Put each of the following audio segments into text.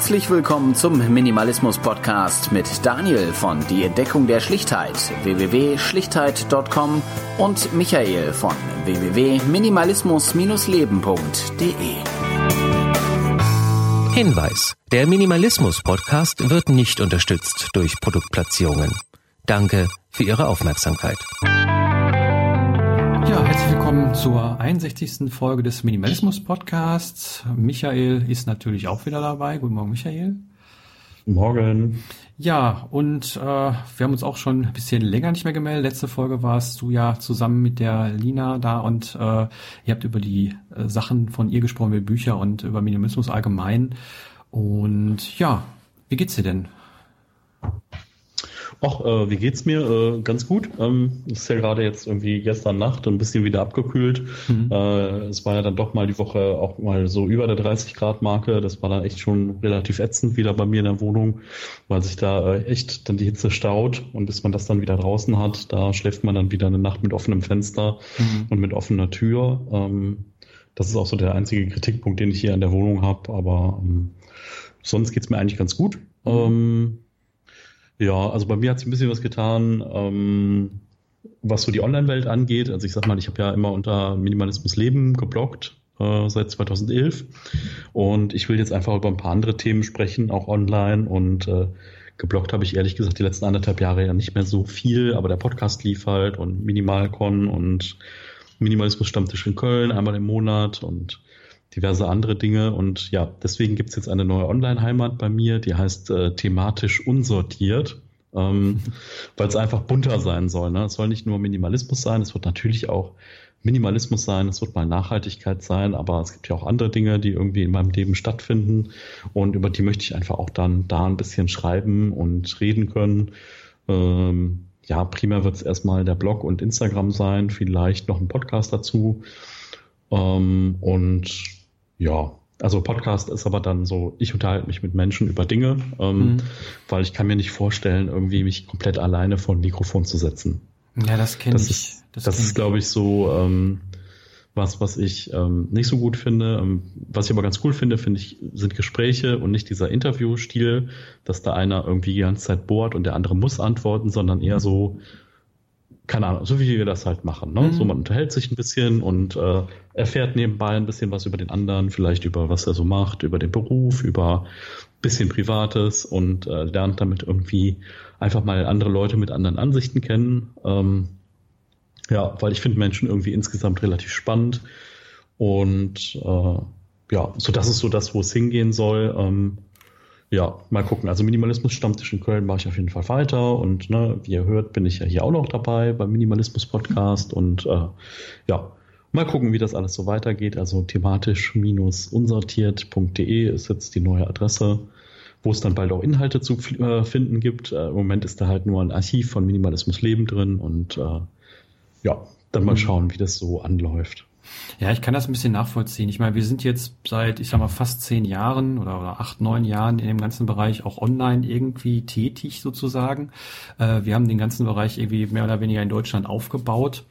Herzlich willkommen zum Minimalismus Podcast mit Daniel von Die Entdeckung der Schlichtheit www.schlichtheit.com und Michael von www.minimalismus-leben.de. Hinweis: Der Minimalismus Podcast wird nicht unterstützt durch Produktplatzierungen. Danke für Ihre Aufmerksamkeit. Ja, herzlich willkommen zur 61. Folge des Minimalismus Podcasts. Michael ist natürlich auch wieder dabei. Guten Morgen, Michael. Morgen. Ja, und äh, wir haben uns auch schon ein bisschen länger nicht mehr gemeldet. Letzte Folge warst du ja zusammen mit der Lina da und äh, ihr habt über die äh, Sachen von ihr gesprochen, über Bücher und über Minimalismus allgemein. Und ja, wie geht's dir denn? Ach, äh, wie geht's mir? Äh, ganz gut. Ähm, ist ja gerade jetzt irgendwie gestern Nacht ein bisschen wieder abgekühlt. Mhm. Äh, es war ja dann doch mal die Woche auch mal so über der 30 Grad Marke. Das war dann echt schon relativ ätzend wieder bei mir in der Wohnung, weil sich da äh, echt dann die Hitze staut und bis man das dann wieder draußen hat, da schläft man dann wieder eine Nacht mit offenem Fenster mhm. und mit offener Tür. Ähm, das ist auch so der einzige Kritikpunkt, den ich hier an der Wohnung habe. Aber ähm, sonst geht's mir eigentlich ganz gut. Mhm. Ähm, ja, also bei mir hat sich ein bisschen was getan, ähm, was so die Online-Welt angeht. Also ich sag mal, ich habe ja immer unter Minimalismus Leben gebloggt äh, seit 2011 und ich will jetzt einfach über ein paar andere Themen sprechen, auch online. Und äh, gebloggt habe ich ehrlich gesagt die letzten anderthalb Jahre ja nicht mehr so viel, aber der Podcast lief halt und Minimalcon und Minimalismus Stammtisch in Köln einmal im Monat. Und diverse andere Dinge. Und ja, deswegen gibt's jetzt eine neue Online-Heimat bei mir, die heißt äh, thematisch unsortiert. Ähm, weil es einfach bunter sein soll. Ne? Es soll nicht nur Minimalismus sein, es wird natürlich auch Minimalismus sein, es wird mal Nachhaltigkeit sein, aber es gibt ja auch andere Dinge, die irgendwie in meinem Leben stattfinden und über die möchte ich einfach auch dann da ein bisschen schreiben und reden können. Ähm, ja, primär wird es erstmal der Blog und Instagram sein, vielleicht noch ein Podcast dazu. Ähm, und ja, also Podcast ist aber dann so, ich unterhalte mich mit Menschen über Dinge, ähm, mhm. weil ich kann mir nicht vorstellen, irgendwie mich komplett alleine vor ein Mikrofon zu setzen. Ja, das kenne ich. Ist, das, das ist, glaube ich, so ähm, was, was ich ähm, nicht so gut finde. Ähm, was ich aber ganz cool finde, finde ich, sind Gespräche und nicht dieser Interviewstil, dass da einer irgendwie die ganze Zeit bohrt und der andere muss antworten, sondern eher so, keine Ahnung, so wie wir das halt machen. Ne? Mhm. So man unterhält sich ein bisschen und äh, erfährt nebenbei ein bisschen was über den anderen, vielleicht über was er so macht, über den Beruf, über ein bisschen Privates und äh, lernt damit irgendwie einfach mal andere Leute mit anderen Ansichten kennen. Ähm, ja, weil ich finde Menschen irgendwie insgesamt relativ spannend und äh, ja, so das ist so das, wo es hingehen soll. Ähm, ja, mal gucken. Also Minimalismus Stammtisch in Köln mache ich auf jeden Fall weiter und ne, wie ihr hört, bin ich ja hier auch noch dabei beim Minimalismus Podcast und äh, ja, mal gucken, wie das alles so weitergeht. Also thematisch-unsortiert.de ist jetzt die neue Adresse, wo es dann bald auch Inhalte zu äh, finden gibt. Äh, Im Moment ist da halt nur ein Archiv von Minimalismus Leben drin und äh, ja, dann mal mhm. schauen, wie das so anläuft. Ja, ich kann das ein bisschen nachvollziehen. Ich meine, wir sind jetzt seit, ich sag mal, fast zehn Jahren oder, oder acht, neun Jahren in dem ganzen Bereich auch online irgendwie tätig sozusagen. Äh, wir haben den ganzen Bereich irgendwie mehr oder weniger in Deutschland aufgebaut.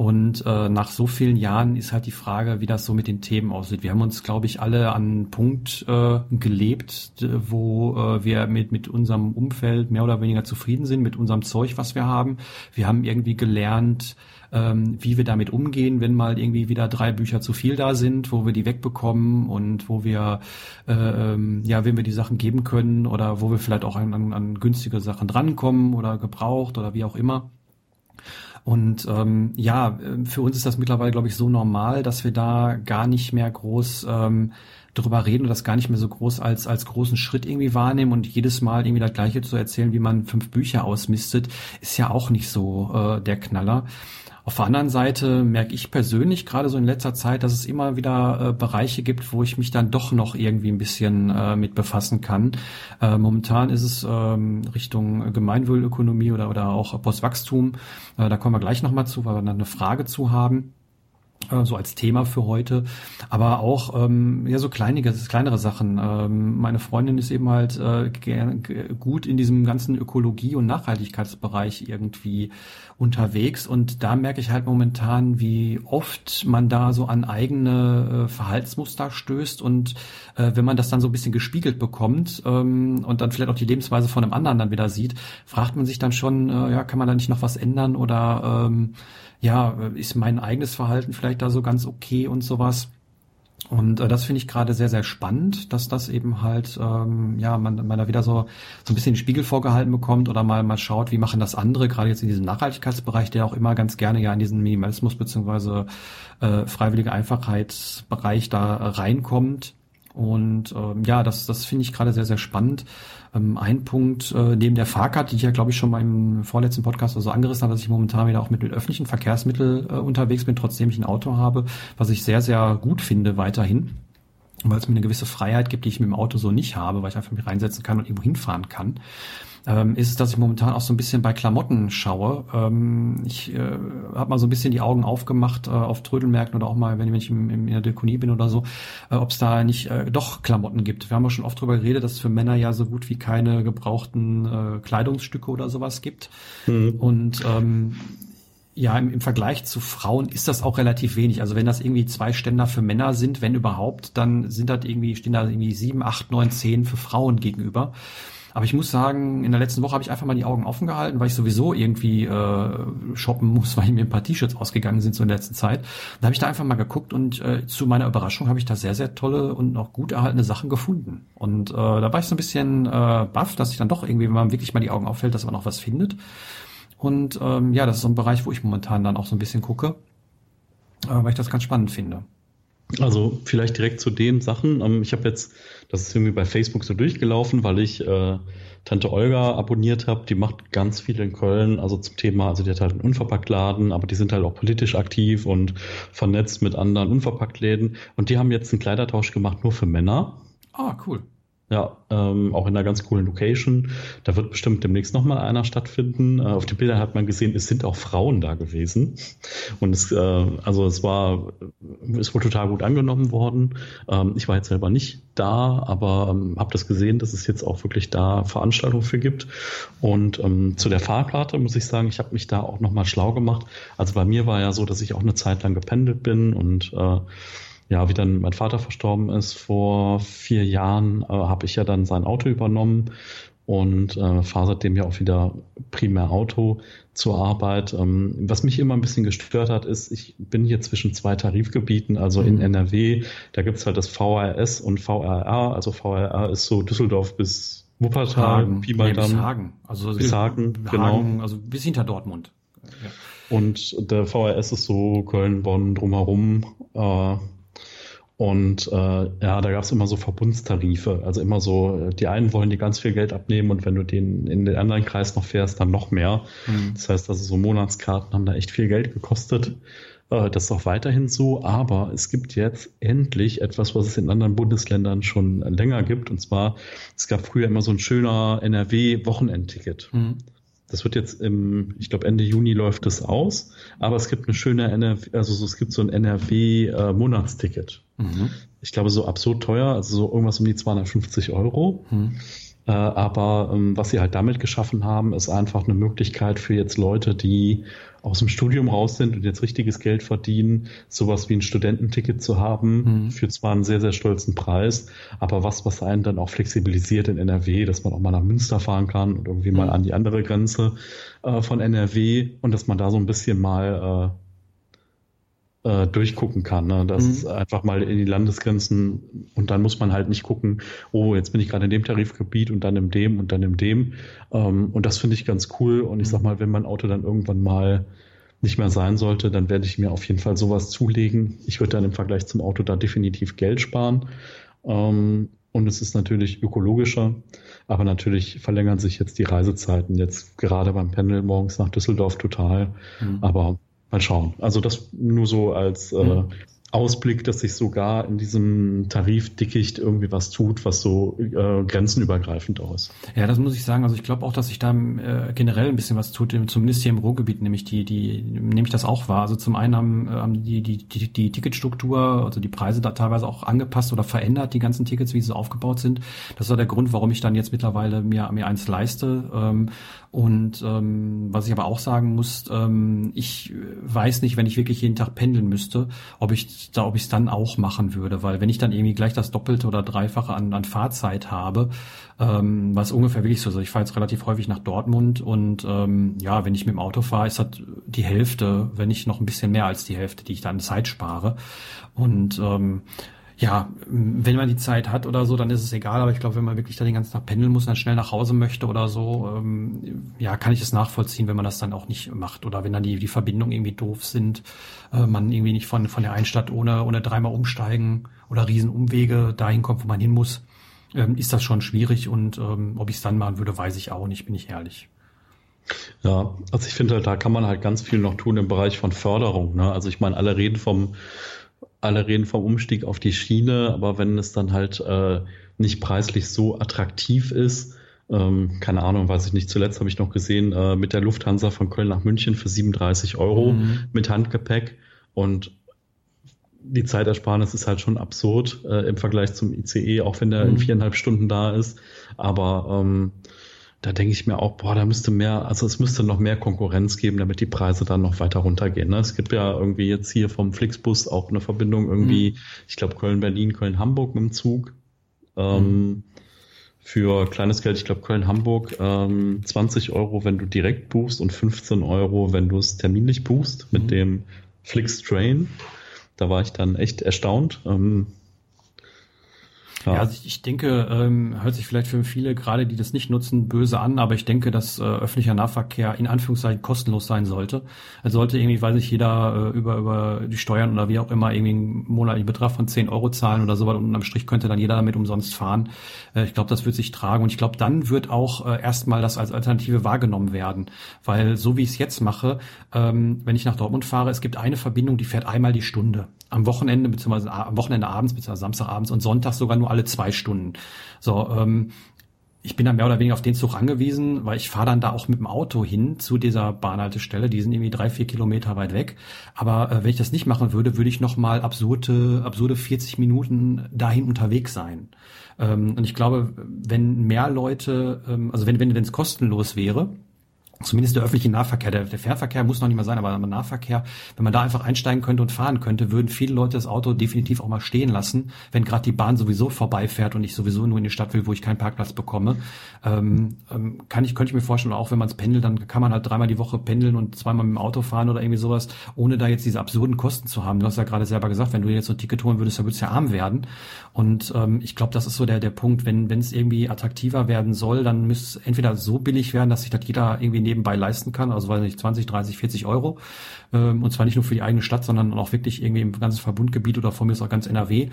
Und äh, nach so vielen Jahren ist halt die Frage, wie das so mit den Themen aussieht. Wir haben uns, glaube ich, alle an einen Punkt äh, gelebt, wo äh, wir mit, mit unserem Umfeld mehr oder weniger zufrieden sind, mit unserem Zeug, was wir haben. Wir haben irgendwie gelernt, ähm, wie wir damit umgehen, wenn mal irgendwie wieder drei Bücher zu viel da sind, wo wir die wegbekommen und wo wir, äh, ähm, ja, wem wir die Sachen geben können oder wo wir vielleicht auch an, an, an günstige Sachen drankommen oder gebraucht oder wie auch immer. Und ähm, ja, für uns ist das mittlerweile, glaube ich, so normal, dass wir da gar nicht mehr groß ähm, drüber reden und das gar nicht mehr so groß als, als großen Schritt irgendwie wahrnehmen und jedes Mal irgendwie das Gleiche zu erzählen, wie man fünf Bücher ausmistet, ist ja auch nicht so äh, der Knaller. Auf der anderen Seite merke ich persönlich gerade so in letzter Zeit, dass es immer wieder äh, Bereiche gibt, wo ich mich dann doch noch irgendwie ein bisschen äh, mit befassen kann. Äh, momentan ist es ähm, Richtung Gemeinwohlökonomie oder, oder auch Postwachstum. Äh, da kommen wir gleich nochmal zu, weil wir dann eine Frage zu haben. äh, so als Thema für heute, aber auch ähm, ja so kleinige, kleinere Sachen. Ähm, meine Freundin ist eben halt äh, gut in diesem ganzen Ökologie- und Nachhaltigkeitsbereich irgendwie unterwegs. Und da merke ich halt momentan, wie oft man da so an eigene äh, Verhaltensmuster stößt. Und äh, wenn man das dann so ein bisschen gespiegelt bekommt ähm, und dann vielleicht auch die Lebensweise von einem anderen dann wieder sieht, fragt man sich dann schon, äh, ja, kann man da nicht noch was ändern? Oder ähm, ja, ist mein eigenes Verhalten vielleicht da so ganz okay und sowas. Und äh, das finde ich gerade sehr, sehr spannend, dass das eben halt, ähm, ja, man, man da wieder so, so ein bisschen den Spiegel vorgehalten bekommt oder mal, mal schaut, wie machen das andere, gerade jetzt in diesem Nachhaltigkeitsbereich, der auch immer ganz gerne ja in diesen Minimalismus beziehungsweise äh, freiwillige Einfachheitsbereich da reinkommt. Und ähm, ja, das, das finde ich gerade sehr, sehr spannend. Ähm, ein Punkt äh, neben der Fahrkarte, die ich ja, glaube ich, schon mal im vorletzten Podcast also angerissen habe, dass ich momentan wieder auch mit, mit öffentlichen Verkehrsmitteln äh, unterwegs bin, trotzdem ich ein Auto habe, was ich sehr, sehr gut finde weiterhin weil es mir eine gewisse Freiheit gibt, die ich mit dem Auto so nicht habe, weil ich einfach mich reinsetzen kann und irgendwo hinfahren kann ähm, ist es, dass ich momentan auch so ein bisschen bei Klamotten schaue. Ähm, ich äh, habe mal so ein bisschen die Augen aufgemacht äh, auf Trödelmärkten oder auch mal, wenn, wenn ich im, im, in der Dekonie bin oder so, äh, ob es da nicht äh, doch Klamotten gibt. Wir haben ja schon oft drüber geredet, dass es für Männer ja so gut wie keine gebrauchten äh, Kleidungsstücke oder sowas gibt. Mhm. Und ähm, ja, im, im Vergleich zu Frauen ist das auch relativ wenig. Also wenn das irgendwie zwei Ständer für Männer sind, wenn überhaupt, dann sind das irgendwie, stehen da irgendwie sieben, acht, neun, zehn für Frauen gegenüber. Aber ich muss sagen, in der letzten Woche habe ich einfach mal die Augen offen gehalten, weil ich sowieso irgendwie äh, shoppen muss, weil mir ein paar T-Shirts ausgegangen sind so in der letzten Zeit. Da habe ich da einfach mal geguckt und äh, zu meiner Überraschung habe ich da sehr, sehr tolle und auch gut erhaltene Sachen gefunden. Und äh, da war ich so ein bisschen äh, baff, dass ich dann doch irgendwie, wenn man wirklich mal die Augen auffällt, dass man auch was findet. Und ähm, ja, das ist so ein Bereich, wo ich momentan dann auch so ein bisschen gucke, äh, weil ich das ganz spannend finde. Also vielleicht direkt zu den Sachen. Ähm, ich habe jetzt, das ist irgendwie bei Facebook so durchgelaufen, weil ich äh, Tante Olga abonniert habe. Die macht ganz viel in Köln, also zum Thema, also die hat halt einen Unverpacktladen, aber die sind halt auch politisch aktiv und vernetzt mit anderen Unverpacktläden. Und die haben jetzt einen Kleidertausch gemacht nur für Männer. Ah, cool. Ja, ähm, auch in einer ganz coolen Location. Da wird bestimmt demnächst nochmal einer stattfinden. Äh, auf den Bildern hat man gesehen, es sind auch Frauen da gewesen. Und es, äh, also es war, ist wohl total gut angenommen worden. Ähm, ich war jetzt selber nicht da, aber ähm, habe das gesehen, dass es jetzt auch wirklich da Veranstaltungen für gibt. Und ähm, zu der Fahrkarte muss ich sagen, ich habe mich da auch nochmal schlau gemacht. Also bei mir war ja so, dass ich auch eine Zeit lang gependelt bin und äh, ja, wie dann mein Vater verstorben ist vor vier Jahren, äh, habe ich ja dann sein Auto übernommen und äh, fahre seitdem ja auch wieder primär Auto zur Arbeit. Ähm, was mich immer ein bisschen gestört hat, ist, ich bin hier zwischen zwei Tarifgebieten, also in mhm. NRW, da gibt's halt das VRS und VRR. Also VRR ist so Düsseldorf bis Wuppertal, Hagen. Pi mal nee, bis Hagen. Also bis Hagen, genau. Also bis hinter Dortmund. Ja. Und der VRS ist so Köln, Bonn drumherum. Äh, und äh, ja, da gab es immer so Verbundstarife. Also immer so, die einen wollen dir ganz viel Geld abnehmen und wenn du den in den anderen Kreis noch fährst, dann noch mehr. Mhm. Das heißt, also so Monatskarten haben da echt viel Geld gekostet. Äh, das ist auch weiterhin so, aber es gibt jetzt endlich etwas, was es in anderen Bundesländern schon länger gibt. Und zwar, es gab früher immer so ein schöner NRW-Wochenendticket. Mhm. Das wird jetzt im, ich glaube Ende Juni läuft es aus, aber es gibt eine schöne NRW, also so, es gibt so ein NRW-Monatsticket. Äh, mhm. Ich glaube so absurd teuer, also so irgendwas um die 250 Euro. Mhm. Äh, aber ähm, was sie halt damit geschaffen haben, ist einfach eine Möglichkeit für jetzt Leute, die aus dem Studium raus sind und jetzt richtiges Geld verdienen, sowas wie ein Studententicket zu haben, mhm. für zwar einen sehr, sehr stolzen Preis, aber was, was einen dann auch flexibilisiert in NRW, dass man auch mal nach Münster fahren kann und irgendwie mhm. mal an die andere Grenze äh, von NRW und dass man da so ein bisschen mal äh, äh, durchgucken kann. Ne? Das mhm. ist einfach mal in die Landesgrenzen und dann muss man halt nicht gucken, oh, jetzt bin ich gerade in dem Tarifgebiet und dann in dem und dann in dem. Ähm, und das finde ich ganz cool. Und ich mhm. sag mal, wenn mein Auto dann irgendwann mal nicht mehr sein sollte, dann werde ich mir auf jeden Fall sowas zulegen. Ich würde dann im Vergleich zum Auto da definitiv Geld sparen. Ähm, und es ist natürlich ökologischer, aber natürlich verlängern sich jetzt die Reisezeiten jetzt gerade beim Pendel morgens nach Düsseldorf total. Mhm. Aber Mal schauen. Also das nur so als, äh, mhm. Ausblick, dass sich sogar in diesem Tarifdickicht irgendwie was tut, was so äh, grenzenübergreifend aus. Ja, das muss ich sagen. Also ich glaube auch, dass sich da äh, generell ein bisschen was tut, zumindest hier im Ruhrgebiet, nämlich die, die, nehme ich das auch wahr. Also zum einen haben, äh, haben die, die, die, die Ticketstruktur, also die Preise da teilweise auch angepasst oder verändert, die ganzen Tickets, wie sie aufgebaut sind. Das war der Grund, warum ich dann jetzt mittlerweile mir, mir eins leiste. Ähm, und ähm, was ich aber auch sagen muss, ähm, ich weiß nicht, wenn ich wirklich jeden Tag pendeln müsste, ob ich da, ob ich es dann auch machen würde, weil wenn ich dann irgendwie gleich das Doppelte oder Dreifache an, an Fahrzeit habe, ähm, was ungefähr wirklich so ist. Also ich fahre jetzt relativ häufig nach Dortmund und ähm, ja, wenn ich mit dem Auto fahre, ist das die Hälfte, wenn nicht noch ein bisschen mehr als die Hälfte, die ich da an Zeit spare. Und ähm, ja, wenn man die Zeit hat oder so, dann ist es egal. Aber ich glaube, wenn man wirklich da den ganzen Tag pendeln muss und dann schnell nach Hause möchte oder so, ähm, ja, kann ich es nachvollziehen, wenn man das dann auch nicht macht. Oder wenn dann die, die Verbindungen irgendwie doof sind, äh, man irgendwie nicht von, von der einen Stadt ohne, ohne dreimal umsteigen oder Riesenumwege dahin kommt, wo man hin muss, ähm, ist das schon schwierig. Und ähm, ob ich es dann machen würde, weiß ich auch nicht, bin ich ehrlich. Ja, also ich finde da kann man halt ganz viel noch tun im Bereich von Förderung. Ne? Also ich meine, alle reden vom alle reden vom Umstieg auf die Schiene, aber wenn es dann halt äh, nicht preislich so attraktiv ist, ähm, keine Ahnung, weiß ich nicht, zuletzt habe ich noch gesehen, äh, mit der Lufthansa von Köln nach München für 37 Euro mhm. mit Handgepäck und die Zeitersparnis ist halt schon absurd äh, im Vergleich zum ICE, auch wenn der mhm. in viereinhalb Stunden da ist. Aber ähm, da denke ich mir auch, boah, da müsste mehr, also es müsste noch mehr Konkurrenz geben, damit die Preise dann noch weiter runtergehen. Ne? Es gibt ja irgendwie jetzt hier vom Flixbus auch eine Verbindung irgendwie, mhm. ich glaube Köln-Berlin, Köln-Hamburg mit dem Zug. Ähm, mhm. Für kleines Geld, ich glaube Köln-Hamburg, ähm, 20 Euro, wenn du direkt buchst und 15 Euro, wenn du es terminlich buchst mit mhm. dem Flix Train. Da war ich dann echt erstaunt. Ähm, ja, ja also ich denke, ähm, hört sich vielleicht für viele, gerade die das nicht nutzen, böse an, aber ich denke, dass äh, öffentlicher Nahverkehr in Anführungszeichen kostenlos sein sollte. Es sollte irgendwie, weiß ich, jeder äh, über, über die Steuern oder wie auch immer irgendwie einen monatlichen Betrag von 10 Euro zahlen oder so, und unterm Strich könnte dann jeder damit umsonst fahren. Äh, ich glaube, das wird sich tragen und ich glaube, dann wird auch äh, erstmal das als Alternative wahrgenommen werden. Weil so wie ich es jetzt mache, ähm, wenn ich nach Dortmund fahre, es gibt eine Verbindung, die fährt einmal die Stunde am Wochenende, beziehungsweise am Wochenende abends, beziehungsweise Samstagabends und Sonntag sogar nur alle zwei Stunden. So, ähm, ich bin dann mehr oder weniger auf den Zug angewiesen, weil ich fahre dann da auch mit dem Auto hin zu dieser Bahnhaltestelle. Die sind irgendwie drei, vier Kilometer weit weg. Aber äh, wenn ich das nicht machen würde, würde ich noch mal absurde, absurde 40 Minuten dahin unterwegs sein. Ähm, und ich glaube, wenn mehr Leute, ähm, also wenn wenn es kostenlos wäre, zumindest der öffentliche Nahverkehr, der, der Fernverkehr muss noch nicht mal sein, aber Nahverkehr, wenn man da einfach einsteigen könnte und fahren könnte, würden viele Leute das Auto definitiv auch mal stehen lassen, wenn gerade die Bahn sowieso vorbeifährt und ich sowieso nur in die Stadt will, wo ich keinen Parkplatz bekomme. Ähm, ähm, kann ich, könnte ich mir vorstellen, auch wenn man es pendelt, dann kann man halt dreimal die Woche pendeln und zweimal mit dem Auto fahren oder irgendwie sowas, ohne da jetzt diese absurden Kosten zu haben. Du hast ja gerade selber gesagt, wenn du jetzt so ein Ticket holen würdest, dann würdest du ja arm werden. Und ähm, ich glaube, das ist so der, der Punkt, wenn wenn es irgendwie attraktiver werden soll, dann müsste es entweder so billig werden, dass sich das jeder irgendwie nebenbei leisten kann, also weiß nicht, 20, 30, 40 Euro. Ähm, und zwar nicht nur für die eigene Stadt, sondern auch wirklich irgendwie im ganzen Verbundgebiet oder von mir ist auch ganz NRW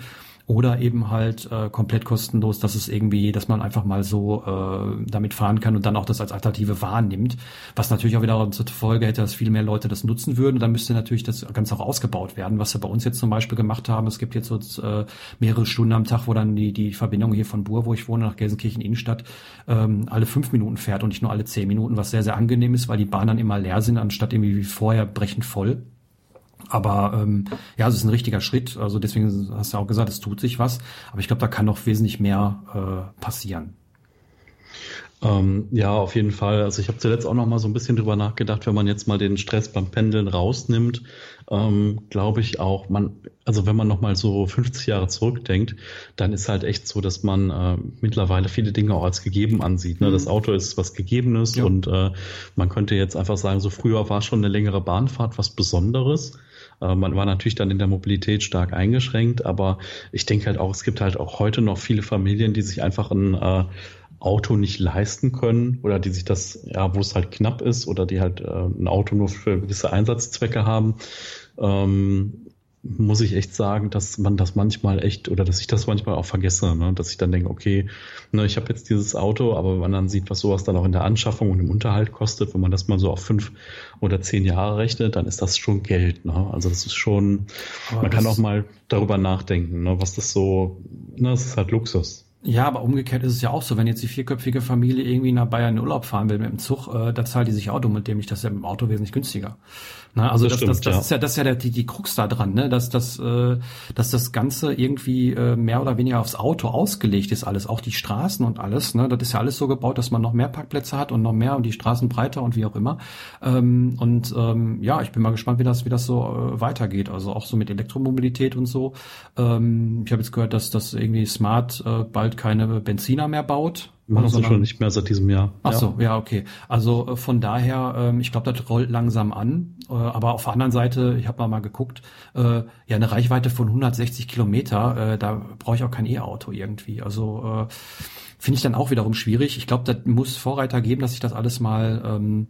oder eben halt äh, komplett kostenlos, dass es irgendwie, dass man einfach mal so äh, damit fahren kann und dann auch das als Alternative wahrnimmt, was natürlich auch wieder zur Folge hätte, dass viel mehr Leute das nutzen würden. dann müsste natürlich das Ganze auch ausgebaut werden, was wir bei uns jetzt zum Beispiel gemacht haben. Es gibt jetzt so äh, mehrere Stunden am Tag, wo dann die, die Verbindung hier von Bur, wo ich wohne, nach Gelsenkirchen Innenstadt, ähm, alle fünf Minuten fährt und nicht nur alle zehn Minuten, was sehr, sehr angenehm ist, weil die Bahnen dann immer leer sind, anstatt irgendwie wie vorher brechend voll. Aber ähm, ja, es ist ein richtiger Schritt. Also deswegen hast du auch gesagt, es tut sich was. Aber ich glaube, da kann noch wesentlich mehr äh, passieren. Ähm, ja, auf jeden Fall. Also ich habe zuletzt auch noch mal so ein bisschen drüber nachgedacht, wenn man jetzt mal den Stress beim Pendeln rausnimmt, ähm, glaube ich auch, man, also wenn man noch mal so 50 Jahre zurückdenkt, dann ist halt echt so, dass man äh, mittlerweile viele Dinge auch als gegeben ansieht. Ne? Mhm. Das Auto ist was Gegebenes ja. und äh, man könnte jetzt einfach sagen, so früher war schon eine längere Bahnfahrt was Besonderes. Äh, man war natürlich dann in der Mobilität stark eingeschränkt, aber ich denke halt auch, es gibt halt auch heute noch viele Familien, die sich einfach ein äh, Auto nicht leisten können oder die sich das, ja, wo es halt knapp ist oder die halt äh, ein Auto nur für gewisse Einsatzzwecke haben. Ähm, muss ich echt sagen, dass man das manchmal echt oder dass ich das manchmal auch vergesse, ne? dass ich dann denke, okay, ne, ich habe jetzt dieses Auto, aber wenn man dann sieht, was sowas dann auch in der Anschaffung und im Unterhalt kostet, wenn man das mal so auf fünf oder zehn Jahre rechnet, dann ist das schon Geld. Ne? Also das ist schon, aber man kann auch mal darüber nachdenken, ne? was das so, ne, das ist halt Luxus. Ja, aber umgekehrt ist es ja auch so, wenn jetzt die vierköpfige Familie irgendwie nach Bayern in Urlaub fahren will mit dem Zug, äh, da zahlt die sich Auto mit dem nicht, das ist ja mit dem Auto wesentlich günstiger. Na, also das, das, das, das ja. ist ja das ist ja der, die, die Krux da dran, ne? dass, dass, äh, dass das Ganze irgendwie äh, mehr oder weniger aufs Auto ausgelegt ist, alles, auch die Straßen und alles. Ne? Das ist ja alles so gebaut, dass man noch mehr Parkplätze hat und noch mehr und die Straßen breiter und wie auch immer. Ähm, und ähm, ja, ich bin mal gespannt, wie das, wie das so äh, weitergeht. Also auch so mit Elektromobilität und so. Ähm, ich habe jetzt gehört, dass das irgendwie Smart äh, bald keine Benziner mehr baut. Machen sie schon nicht mehr seit diesem Jahr. Ach ja. so, ja, okay. Also äh, von daher, ähm, ich glaube, das rollt langsam an. Äh, aber auf der anderen Seite, ich habe mal mal geguckt, äh, ja, eine Reichweite von 160 Kilometer, da brauche ich auch kein E-Auto irgendwie. Also finde ich dann auch wiederum schwierig. Ich glaube, das muss Vorreiter geben, dass sich das alles mal ähm,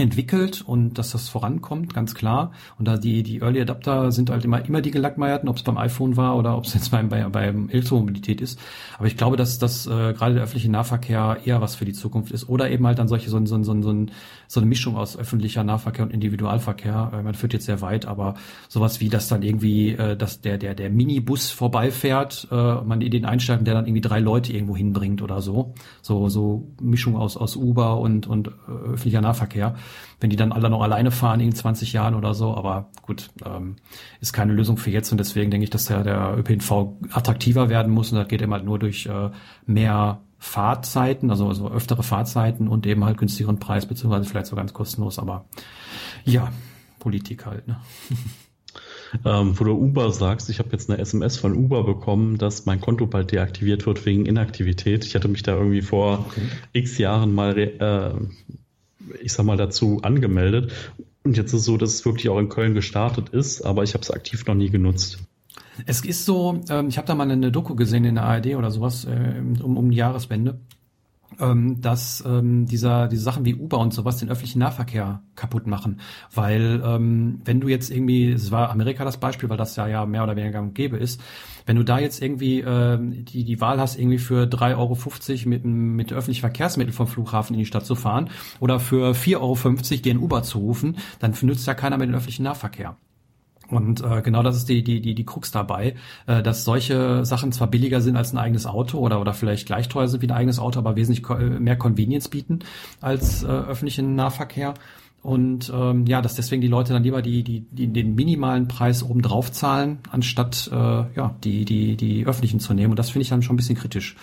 entwickelt und dass das vorankommt, ganz klar. Und da die, die Early Adapter sind halt immer, immer die Gelackmeierten, ob es beim iPhone war oder ob es jetzt beim, bei, beim Elektromobilität ist. Aber ich glaube, dass das äh, gerade der öffentliche Nahverkehr eher was für die Zukunft ist. Oder eben halt dann solche, so, so, so, so, so eine Mischung aus öffentlicher Nahverkehr und Individualverkehr. Äh, man führt jetzt sehr weit, aber sowas wie, dass dann irgendwie, äh, dass der, der, der Minibus vorbeifährt, äh, man in den einsteigt der dann irgendwie drei Leute irgendwo hinbringt oder so. So, so Mischung aus, aus Uber und, und äh, öffentlicher Nahverkehr wenn die dann alle noch alleine fahren in 20 Jahren oder so. Aber gut, ähm, ist keine Lösung für jetzt und deswegen denke ich, dass der, der ÖPNV attraktiver werden muss und das geht immer halt nur durch äh, mehr Fahrzeiten, also, also öftere Fahrzeiten und eben halt günstigeren Preis, beziehungsweise vielleicht so ganz kostenlos, aber ja, Politik halt. Ne? Ähm, wo du Uber sagst, ich habe jetzt eine SMS von Uber bekommen, dass mein Konto bald deaktiviert wird wegen Inaktivität. Ich hatte mich da irgendwie vor okay. x Jahren mal äh, ich sag mal, dazu angemeldet. Und jetzt ist es so, dass es wirklich auch in Köln gestartet ist, aber ich habe es aktiv noch nie genutzt. Es ist so, ähm, ich habe da mal eine Doku gesehen in der ARD oder sowas äh, um, um die Jahreswende ähm, dass ähm, dieser diese Sachen wie Uber und sowas den öffentlichen Nahverkehr kaputt machen, weil ähm, wenn du jetzt irgendwie, es war Amerika das Beispiel, weil das ja ja mehr oder weniger und gäbe ist, wenn du da jetzt irgendwie äh, die die Wahl hast irgendwie für 3,50 Euro mit mit öffentlichen Verkehrsmitteln vom Flughafen in die Stadt zu fahren oder für 4,50 Euro dir ein Uber zu rufen, dann nützt ja keiner mehr den öffentlichen Nahverkehr. Und äh, genau das ist die, die, die, die Krux dabei, äh, dass solche Sachen zwar billiger sind als ein eigenes Auto oder, oder vielleicht gleich teuer sind wie ein eigenes Auto, aber wesentlich äh, mehr Convenience bieten als äh, öffentlichen Nahverkehr. Und ähm, ja, dass deswegen die Leute dann lieber die, die, die den minimalen Preis oben drauf zahlen, anstatt äh, ja, die, die, die öffentlichen zu nehmen. Und das finde ich dann schon ein bisschen kritisch.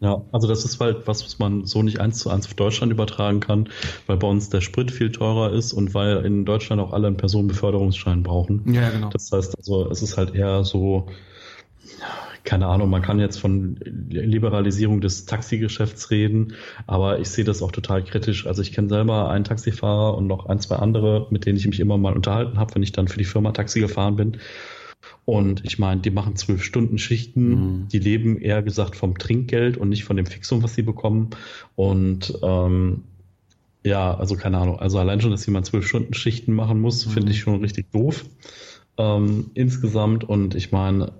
Ja, also das ist halt was, was man so nicht eins zu eins auf Deutschland übertragen kann, weil bei uns der Sprit viel teurer ist und weil in Deutschland auch alle einen Personenbeförderungsschein brauchen. Ja, genau. Das heißt also, es ist halt eher so, keine Ahnung, man kann jetzt von Liberalisierung des Taxigeschäfts reden, aber ich sehe das auch total kritisch. Also ich kenne selber einen Taxifahrer und noch ein, zwei andere, mit denen ich mich immer mal unterhalten habe, wenn ich dann für die Firma Taxi gefahren bin. Und ich meine, die machen zwölf Stunden Schichten, mhm. die leben eher gesagt vom Trinkgeld und nicht von dem Fixum, was sie bekommen. Und ähm, ja, also keine Ahnung, also allein schon, dass jemand zwölf Stunden Schichten machen muss, mhm. finde ich schon richtig doof. Ähm, insgesamt und ich meine,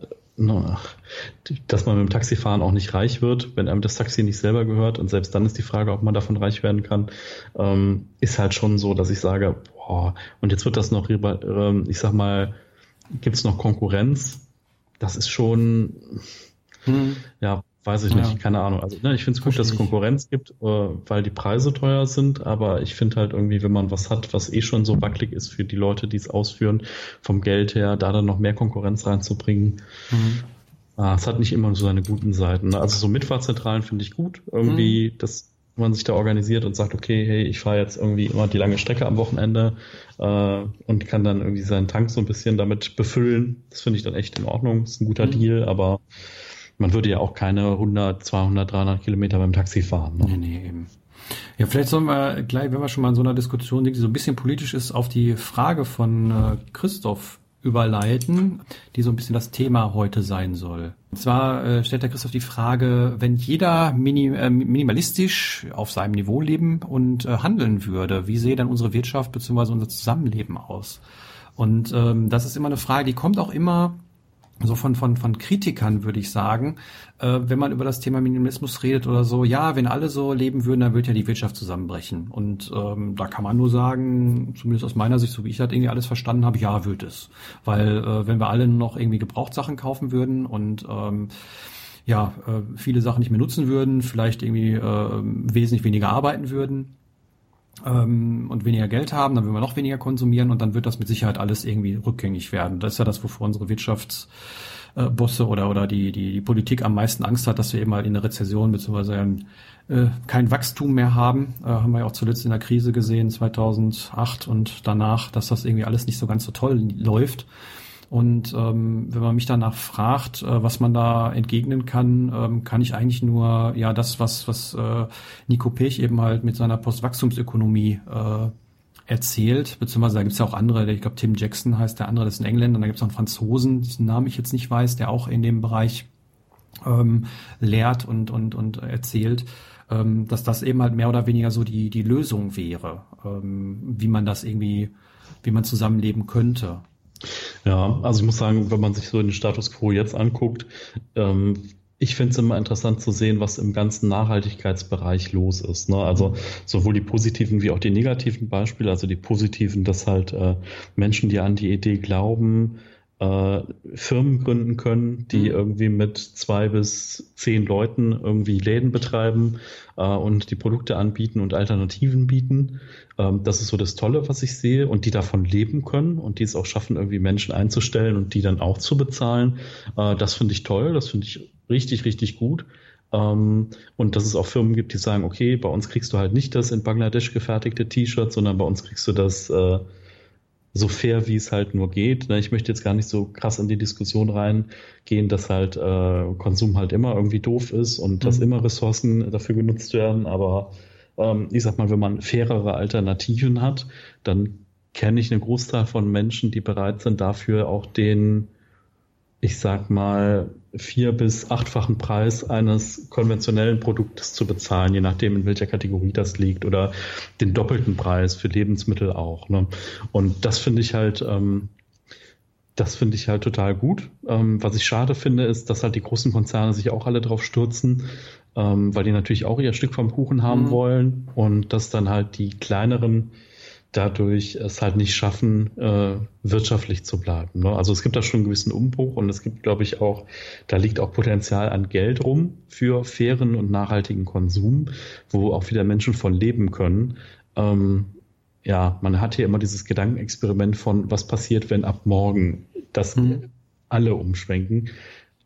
dass man mit dem Taxifahren auch nicht reich wird, wenn einem das Taxi nicht selber gehört. Und selbst dann ist die Frage, ob man davon reich werden kann, ähm, ist halt schon so, dass ich sage, boah, und jetzt wird das noch, ähm, ich sag mal, gibt es noch Konkurrenz? Das ist schon, hm. ja, weiß ich nicht, ja. keine Ahnung. Also ne, ich finde es gut, dass es Konkurrenz gibt, äh, weil die Preise teuer sind, aber ich finde halt irgendwie, wenn man was hat, was eh schon so wackelig ist für die Leute, die es ausführen, vom Geld her, da dann noch mehr Konkurrenz reinzubringen. Mhm. Ah, es hat nicht immer so seine guten Seiten. Ne? Also so Mitfahrzentralen finde ich gut. Irgendwie, mhm. das wenn man sich da organisiert und sagt, okay, hey, ich fahre jetzt irgendwie immer die lange Strecke am Wochenende äh, und kann dann irgendwie seinen Tank so ein bisschen damit befüllen. Das finde ich dann echt in Ordnung. Das ist ein guter mhm. Deal, aber man würde ja auch keine 100, 200, 300 Kilometer beim Taxi fahren. Ne? Nee, nee, eben. Ja, vielleicht sollen wir gleich, wenn wir schon mal in so einer Diskussion sind, die so ein bisschen politisch ist, auf die Frage von äh, Christoph überleiten, die so ein bisschen das Thema heute sein soll. Und zwar äh, stellt der Christoph die Frage, wenn jeder mini, äh, minimalistisch auf seinem Niveau leben und äh, handeln würde, wie sähe dann unsere Wirtschaft bzw. unser Zusammenleben aus? Und ähm, das ist immer eine Frage, die kommt auch immer so von, von, von Kritikern würde ich sagen, äh, wenn man über das Thema Minimalismus redet oder so, ja, wenn alle so leben würden, dann würde ja die Wirtschaft zusammenbrechen. Und ähm, da kann man nur sagen, zumindest aus meiner Sicht, so wie ich das irgendwie alles verstanden habe, ja, würde es. Weil äh, wenn wir alle nur noch irgendwie Gebrauchtsachen kaufen würden und ähm, ja, äh, viele Sachen nicht mehr nutzen würden, vielleicht irgendwie äh, wesentlich weniger arbeiten würden, ähm, und weniger Geld haben, dann würden wir noch weniger konsumieren und dann wird das mit Sicherheit alles irgendwie rückgängig werden. Das ist ja das, wovor unsere Wirtschaftsbosse oder, oder die, die, die Politik am meisten Angst hat, dass wir eben mal in eine Rezession beziehungsweise äh, kein Wachstum mehr haben. Äh, haben wir ja auch zuletzt in der Krise gesehen, 2008 und danach, dass das irgendwie alles nicht so ganz so toll läuft. Und ähm, wenn man mich danach fragt, äh, was man da entgegnen kann, ähm, kann ich eigentlich nur ja das, was, was äh, Nico Pech eben halt mit seiner Postwachstumsökonomie äh, erzählt, beziehungsweise da gibt's ja auch andere, ich glaube Tim Jackson heißt der andere, das ist ein Engländer, da gibt's auch einen Franzosen, dessen Namen ich jetzt nicht weiß, der auch in dem Bereich ähm, lehrt und, und, und erzählt, ähm, dass das eben halt mehr oder weniger so die, die Lösung wäre, ähm, wie man das irgendwie, wie man zusammenleben könnte. Ja, also ich muss sagen, wenn man sich so den Status quo jetzt anguckt, ähm, ich finde es immer interessant zu sehen, was im ganzen Nachhaltigkeitsbereich los ist. Ne? Also sowohl die positiven wie auch die negativen Beispiele. Also die positiven, dass halt äh, Menschen, die an die Idee glauben, äh, Firmen gründen können, die mhm. irgendwie mit zwei bis zehn Leuten irgendwie Läden betreiben äh, und die Produkte anbieten und Alternativen bieten. Ähm, das ist so das Tolle, was ich sehe und die davon leben können und die es auch schaffen, irgendwie Menschen einzustellen und die dann auch zu bezahlen. Äh, das finde ich toll, das finde ich richtig, richtig gut. Ähm, und dass es auch Firmen gibt, die sagen, okay, bei uns kriegst du halt nicht das in Bangladesch gefertigte T-Shirt, sondern bei uns kriegst du das äh, so fair, wie es halt nur geht. Ne, ich möchte jetzt gar nicht so krass in die Diskussion reingehen, dass halt äh, Konsum halt immer irgendwie doof ist und mhm. dass immer Ressourcen dafür genutzt werden. Aber ähm, ich sag mal, wenn man fairere Alternativen hat, dann kenne ich einen Großteil von Menschen, die bereit sind, dafür auch den ich sag mal, vier- bis achtfachen Preis eines konventionellen Produktes zu bezahlen, je nachdem, in welcher Kategorie das liegt, oder den doppelten Preis für Lebensmittel auch. Ne? Und das finde ich halt, ähm, das finde ich halt total gut. Ähm, was ich schade finde, ist, dass halt die großen Konzerne sich auch alle drauf stürzen, ähm, weil die natürlich auch ihr Stück vom Kuchen haben mhm. wollen und dass dann halt die kleineren dadurch es halt nicht schaffen, äh, wirtschaftlich zu bleiben. Ne? Also es gibt da schon einen gewissen Umbruch und es gibt, glaube ich, auch, da liegt auch Potenzial an Geld rum für fairen und nachhaltigen Konsum, wo auch wieder Menschen von leben können. Ähm, ja, man hat hier immer dieses Gedankenexperiment von, was passiert, wenn ab morgen das mhm. alle umschwenken.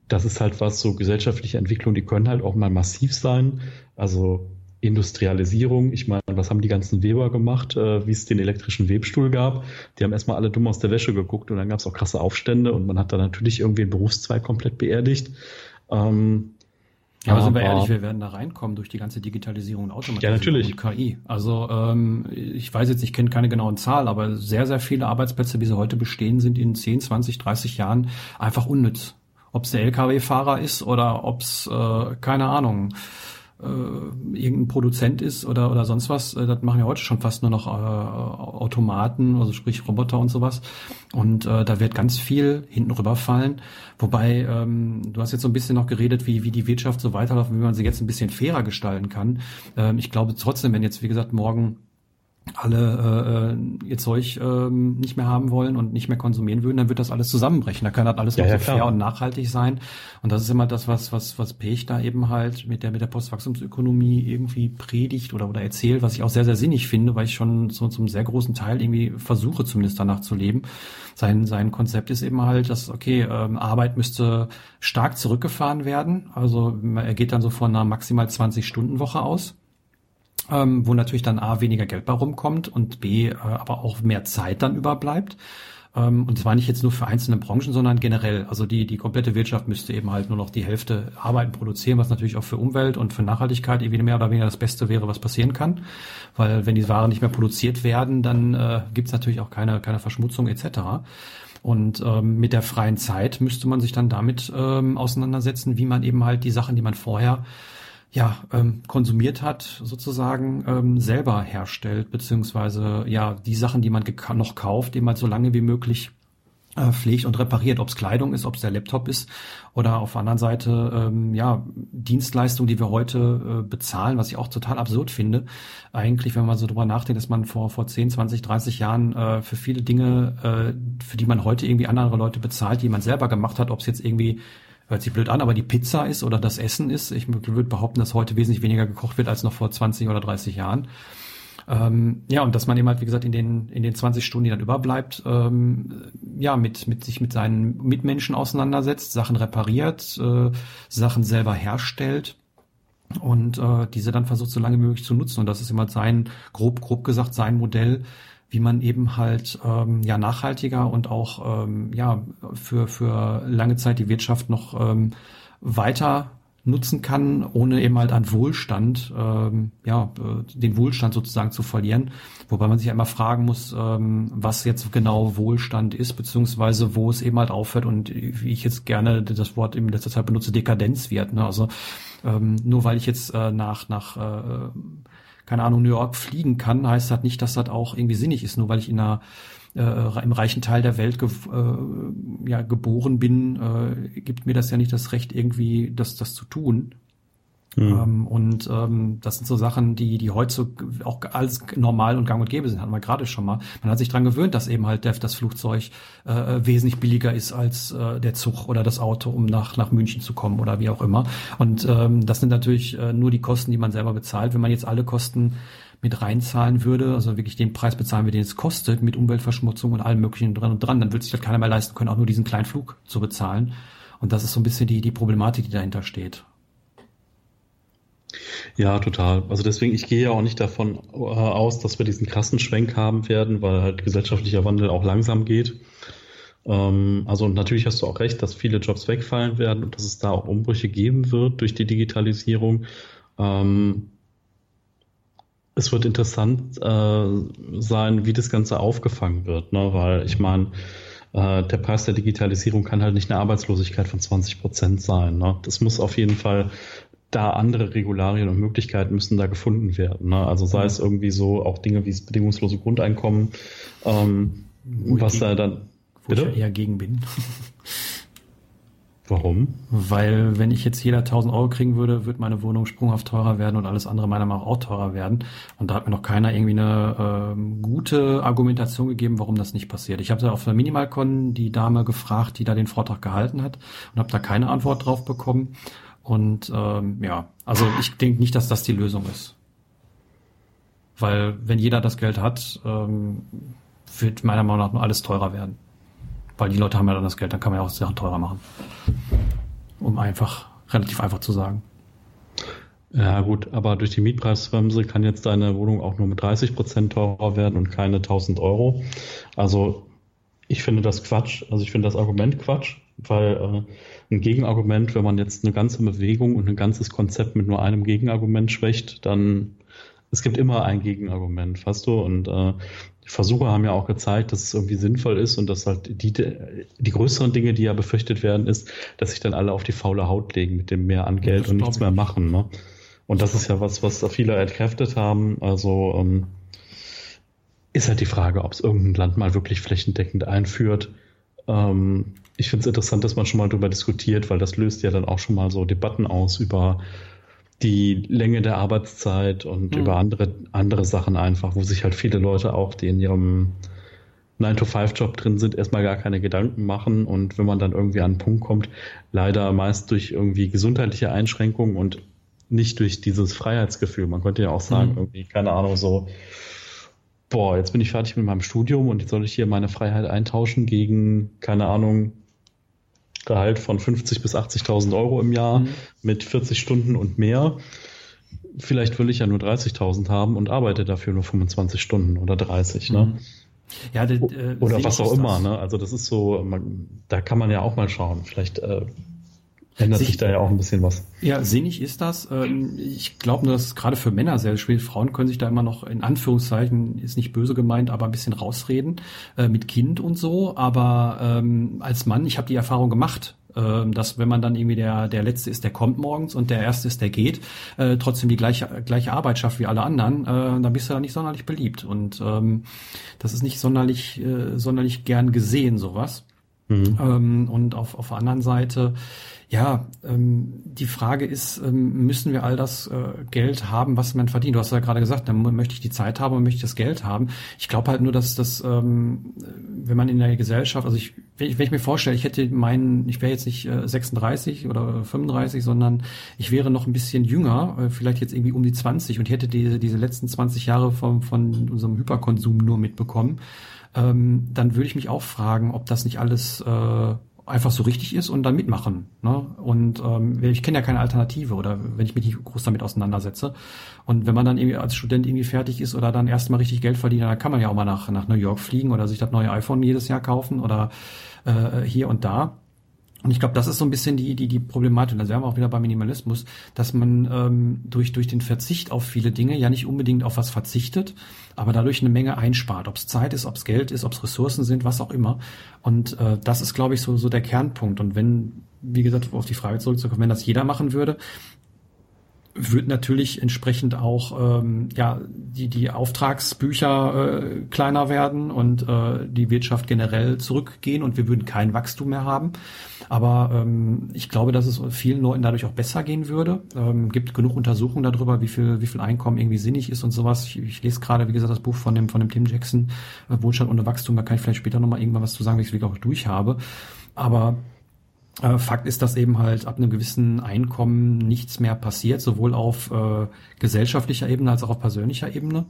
Das ist halt was, so gesellschaftliche Entwicklungen, die können halt auch mal massiv sein. Also Industrialisierung. Ich meine, was haben die ganzen Weber gemacht, äh, wie es den elektrischen Webstuhl gab? Die haben erstmal alle dumm aus der Wäsche geguckt und dann gab es auch krasse Aufstände und man hat da natürlich irgendwie einen Berufszweig komplett beerdigt. Ähm, ja, aber sind wir ehrlich, wir werden da reinkommen durch die ganze Digitalisierung und Automatisierung ja, natürlich. und KI. Also ähm, ich weiß jetzt, ich kenne keine genauen Zahlen, aber sehr, sehr viele Arbeitsplätze, wie sie heute bestehen, sind in 10, 20, 30 Jahren einfach unnütz. Ob es der Lkw-Fahrer ist oder ob es, äh, keine Ahnung, äh, irgendein Produzent ist oder, oder sonst was, äh, das machen ja heute schon fast nur noch äh, Automaten, also sprich Roboter und sowas. Und äh, da wird ganz viel hinten rüberfallen. Wobei, ähm, du hast jetzt so ein bisschen noch geredet, wie, wie die Wirtschaft so weiterläuft, wie man sie jetzt ein bisschen fairer gestalten kann. Ähm, ich glaube trotzdem, wenn jetzt, wie gesagt, morgen alle äh, ihr Zeug äh, nicht mehr haben wollen und nicht mehr konsumieren würden, dann wird das alles zusammenbrechen. Da kann das alles ja, noch ja, so fair und nachhaltig sein. Und das ist immer das, was, was, was Pech da eben halt mit der, mit der Postwachstumsökonomie irgendwie predigt oder, oder erzählt, was ich auch sehr, sehr sinnig finde, weil ich schon so zum sehr großen Teil irgendwie versuche, zumindest danach zu leben. Sein, sein Konzept ist eben halt, dass, okay, ähm, Arbeit müsste stark zurückgefahren werden. Also er geht dann so von einer maximal 20-Stunden-Woche aus ähm, wo natürlich dann A weniger Geld bei rumkommt und B äh, aber auch mehr Zeit dann überbleibt. Ähm, und zwar nicht jetzt nur für einzelne Branchen, sondern generell. Also die, die komplette Wirtschaft müsste eben halt nur noch die Hälfte arbeiten, produzieren, was natürlich auch für Umwelt und für Nachhaltigkeit irgendwie mehr oder weniger das Beste wäre, was passieren kann. Weil wenn die Waren nicht mehr produziert werden, dann äh, gibt es natürlich auch keine, keine Verschmutzung etc. Und ähm, mit der freien Zeit müsste man sich dann damit ähm, auseinandersetzen, wie man eben halt die Sachen, die man vorher ja, ähm, konsumiert hat, sozusagen ähm, selber herstellt, beziehungsweise ja, die Sachen, die man noch kauft, eben halt so lange wie möglich äh, pflegt und repariert, ob es Kleidung ist, ob es der Laptop ist oder auf der anderen Seite ähm, ja Dienstleistungen, die wir heute äh, bezahlen, was ich auch total absurd finde. Eigentlich, wenn man so drüber nachdenkt, dass man vor vor 10, 20, 30 Jahren äh, für viele Dinge, äh, für die man heute irgendwie andere Leute bezahlt, die man selber gemacht hat, ob es jetzt irgendwie hört sich blöd an, aber die Pizza ist oder das Essen ist. Ich würde behaupten, dass heute wesentlich weniger gekocht wird als noch vor 20 oder 30 Jahren. Ähm, ja, und dass man eben halt, wie gesagt, in den, in den 20 Stunden, die dann überbleibt, ähm, ja, mit, mit sich mit seinen Mitmenschen auseinandersetzt, Sachen repariert, äh, Sachen selber herstellt und äh, diese dann versucht, so lange wie möglich zu nutzen. Und das ist immer sein, grob, grob gesagt, sein Modell, wie man eben halt ähm, ja nachhaltiger und auch ähm, ja für für lange Zeit die Wirtschaft noch ähm, weiter nutzen kann, ohne eben halt an Wohlstand, ähm, ja, äh, den Wohlstand sozusagen zu verlieren. Wobei man sich ja immer fragen muss, ähm, was jetzt genau Wohlstand ist, beziehungsweise wo es eben halt aufhört und wie ich jetzt gerne das Wort in letzter Zeit benutze, Dekadenz wird. Ne? Also ähm, nur weil ich jetzt äh, nach, nach äh, keine Ahnung, New York fliegen kann, heißt das nicht, dass das auch irgendwie sinnig ist, nur weil ich in einer äh, im reichen Teil der Welt ge äh, ja, geboren bin, äh, gibt mir das ja nicht das Recht, irgendwie das, das zu tun. Mhm. Ähm, und ähm, das sind so Sachen, die, die heute auch als normal und gang und gäbe sind, hatten wir gerade schon mal. Man hat sich dran gewöhnt, dass eben halt das Flugzeug äh, wesentlich billiger ist als äh, der Zug oder das Auto, um nach, nach München zu kommen oder wie auch immer. Und ähm, das sind natürlich äh, nur die Kosten, die man selber bezahlt. Wenn man jetzt alle Kosten mit reinzahlen würde, also wirklich den Preis bezahlen wir, den es kostet, mit Umweltverschmutzung und allem möglichen dran und dran, dann würde sich halt keiner mehr leisten können, auch nur diesen kleinen Flug zu bezahlen. Und das ist so ein bisschen die, die Problematik, die dahinter steht. Ja, total. Also deswegen, ich gehe ja auch nicht davon äh, aus, dass wir diesen krassen Schwenk haben werden, weil halt gesellschaftlicher Wandel auch langsam geht. Ähm, also natürlich hast du auch recht, dass viele Jobs wegfallen werden und dass es da auch Umbrüche geben wird durch die Digitalisierung. Ähm, es wird interessant äh, sein, wie das Ganze aufgefangen wird, ne? weil ich meine, äh, der Preis der Digitalisierung kann halt nicht eine Arbeitslosigkeit von 20 Prozent sein. Ne? Das muss auf jeden Fall da andere Regularien und Möglichkeiten müssen da gefunden werden. Ne? Also sei mhm. es irgendwie so auch Dinge wie das bedingungslose Grundeinkommen, ähm, was da dann. Wo bitte? ich ja eher gegen bin. Warum? Weil wenn ich jetzt jeder 1000 Euro kriegen würde, würde meine Wohnung sprunghaft teurer werden und alles andere meiner Meinung nach auch teurer werden. Und da hat mir noch keiner irgendwie eine äh, gute Argumentation gegeben, warum das nicht passiert. Ich habe da auf der Minimalcon die Dame gefragt, die da den Vortrag gehalten hat und habe da keine Antwort drauf bekommen. Und ähm, ja, also ich denke nicht, dass das die Lösung ist. Weil wenn jeder das Geld hat, ähm, wird meiner Meinung nach nur alles teurer werden. Weil die Leute haben ja dann das Geld, dann kann man ja auch Sachen teurer machen. Um einfach, relativ einfach zu sagen. Ja gut, aber durch die Mietpreisbremse kann jetzt deine Wohnung auch nur mit 30 Prozent teurer werden und keine 1000 Euro. Also ich finde das Quatsch. Also ich finde das Argument Quatsch, weil äh, ein Gegenargument, wenn man jetzt eine ganze Bewegung und ein ganzes Konzept mit nur einem Gegenargument schwächt, dann es gibt immer ein Gegenargument, weißt du? Und äh, die Versuche haben ja auch gezeigt, dass es irgendwie sinnvoll ist und dass halt die, die größeren Dinge, die ja befürchtet werden, ist, dass sich dann alle auf die faule Haut legen mit dem mehr an Geld und nichts mehr machen. Ne? Und das ist ja was, was viele entkräftet haben. Also ähm, ist halt die Frage, ob es irgendein Land mal wirklich flächendeckend einführt. Ähm, ich finde es interessant, dass man schon mal darüber diskutiert, weil das löst ja dann auch schon mal so Debatten aus über die Länge der Arbeitszeit und mhm. über andere, andere Sachen einfach, wo sich halt viele Leute auch, die in ihrem 9-to-5-Job drin sind, erstmal gar keine Gedanken machen und wenn man dann irgendwie an einen Punkt kommt, leider meist durch irgendwie gesundheitliche Einschränkungen und nicht durch dieses Freiheitsgefühl. Man könnte ja auch sagen, mhm. irgendwie, keine Ahnung, so, boah, jetzt bin ich fertig mit meinem Studium und jetzt soll ich hier meine Freiheit eintauschen gegen, keine Ahnung, Gehalt von 50 bis 80.000 Euro im Jahr mhm. mit 40 Stunden und mehr. Vielleicht will ich ja nur 30.000 haben und arbeite dafür nur 25 Stunden oder 30. Ne? Mhm. Ja, äh, oder was auch immer. Ne? Also das ist so, man, da kann man ja auch mal schauen. Vielleicht äh, ändert sich, sich, da ja auch ein bisschen was. Ja, sinnig ist das. Ähm, ich glaube dass es gerade für Männer sehr schwierig Frauen können sich da immer noch in Anführungszeichen, ist nicht böse gemeint, aber ein bisschen rausreden äh, mit Kind und so. Aber ähm, als Mann, ich habe die Erfahrung gemacht, äh, dass wenn man dann irgendwie der, der Letzte ist, der kommt morgens und der Erste ist, der geht, äh, trotzdem die gleiche, gleiche Arbeit schafft wie alle anderen, äh, dann bist du da nicht sonderlich beliebt. Und ähm, das ist nicht sonderlich, äh, sonderlich gern gesehen, sowas. Mhm. Ähm, und auf, auf der anderen Seite, ja, ähm, die Frage ist, ähm, müssen wir all das äh, Geld haben, was man verdient? Du hast ja gerade gesagt, dann möchte ich die Zeit haben und möchte ich das Geld haben. Ich glaube halt nur, dass das, ähm, wenn man in der Gesellschaft, also ich, wenn ich, wenn ich mir vorstelle, ich hätte meinen, ich wäre jetzt nicht äh, 36 oder 35, sondern ich wäre noch ein bisschen jünger, äh, vielleicht jetzt irgendwie um die 20 und hätte diese, diese letzten 20 Jahre von, von unserem Hyperkonsum nur mitbekommen, ähm, dann würde ich mich auch fragen, ob das nicht alles äh, einfach so richtig ist und dann mitmachen. Ne? Und ähm, ich kenne ja keine Alternative oder wenn ich mich nicht groß damit auseinandersetze. Und wenn man dann irgendwie als Student irgendwie fertig ist oder dann erstmal richtig Geld verdient, dann kann man ja auch mal nach, nach New York fliegen oder sich das neue iPhone jedes Jahr kaufen oder äh, hier und da. Und ich glaube, das ist so ein bisschen die, die, die Problematik. Da wären wir auch wieder beim Minimalismus, dass man ähm, durch, durch den Verzicht auf viele Dinge ja nicht unbedingt auf was verzichtet, aber dadurch eine Menge einspart. Ob es Zeit ist, ob es Geld ist, ob es Ressourcen sind, was auch immer. Und äh, das ist, glaube ich, so, so der Kernpunkt. Und wenn, wie gesagt, auf die Frage zurückzukommen, wenn das jeder machen würde, wird natürlich entsprechend auch ähm, ja die die Auftragsbücher äh, kleiner werden und äh, die Wirtschaft generell zurückgehen und wir würden kein Wachstum mehr haben. Aber ähm, ich glaube, dass es vielen Leuten dadurch auch besser gehen würde. Ähm, gibt genug Untersuchungen darüber, wie viel wie viel Einkommen irgendwie sinnig ist und sowas. Ich, ich lese gerade, wie gesagt, das Buch von dem von dem Tim Jackson äh, Wohlstand ohne Wachstum. Da kann ich vielleicht später noch mal irgendwann was zu sagen, wie ich es wirklich auch durch habe. Aber Fakt ist, dass eben halt ab einem gewissen Einkommen nichts mehr passiert, sowohl auf äh, gesellschaftlicher Ebene als auch auf persönlicher Ebene.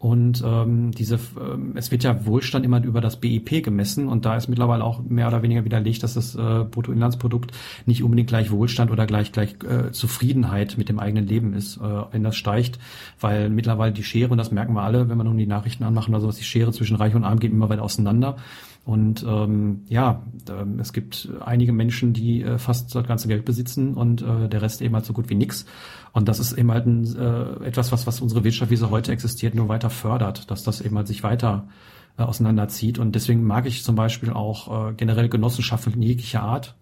Und ähm, diese, ähm, es wird ja Wohlstand immer über das BIP gemessen und da ist mittlerweile auch mehr oder weniger widerlegt, dass das äh, Bruttoinlandsprodukt nicht unbedingt gleich Wohlstand oder gleich gleich äh, Zufriedenheit mit dem eigenen Leben ist, äh, wenn das steigt, weil mittlerweile die Schere und das merken wir alle, wenn wir nun die Nachrichten anmachen oder sowas, die Schere zwischen Reich und Arm geht immer weiter auseinander und ähm, ja, ähm, es gibt einige Menschen, die äh, fast das ganze Geld besitzen und äh, der Rest eben halt so gut wie nix. Und das ist eben halt ein, äh, etwas, was, was unsere Wirtschaft, wie sie heute existiert, nur weiter fördert, dass das eben halt sich weiter äh, auseinanderzieht. Und deswegen mag ich zum Beispiel auch äh, generell Genossenschaften jeglicher Art,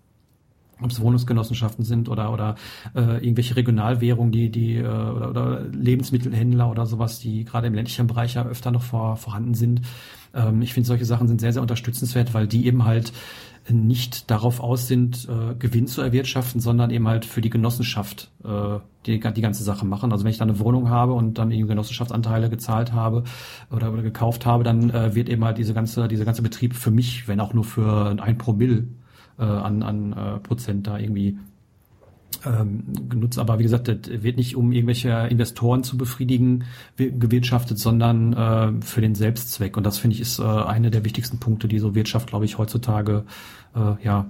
ob es Wohnungsgenossenschaften sind oder oder äh, irgendwelche Regionalwährungen, die die äh, oder, oder Lebensmittelhändler oder sowas, die gerade im ländlichen Bereich ja öfter noch vor, vorhanden sind. Ähm, ich finde solche Sachen sind sehr sehr unterstützenswert, weil die eben halt nicht darauf aus sind, äh, Gewinn zu erwirtschaften, sondern eben halt für die Genossenschaft äh, die, die ganze Sache machen. Also wenn ich da eine Wohnung habe und dann eben Genossenschaftsanteile gezahlt habe oder, oder gekauft habe, dann äh, wird eben halt diese ganze, dieser ganze Betrieb für mich, wenn auch nur für ein Promille äh, an, an äh, Prozent da irgendwie ähm, genutzt. Aber wie gesagt, das wird nicht um irgendwelche Investoren zu befriedigen gewirtschaftet, sondern äh, für den Selbstzweck. Und das finde ich ist äh, eine der wichtigsten Punkte, die so Wirtschaft, glaube ich, heutzutage äh, ja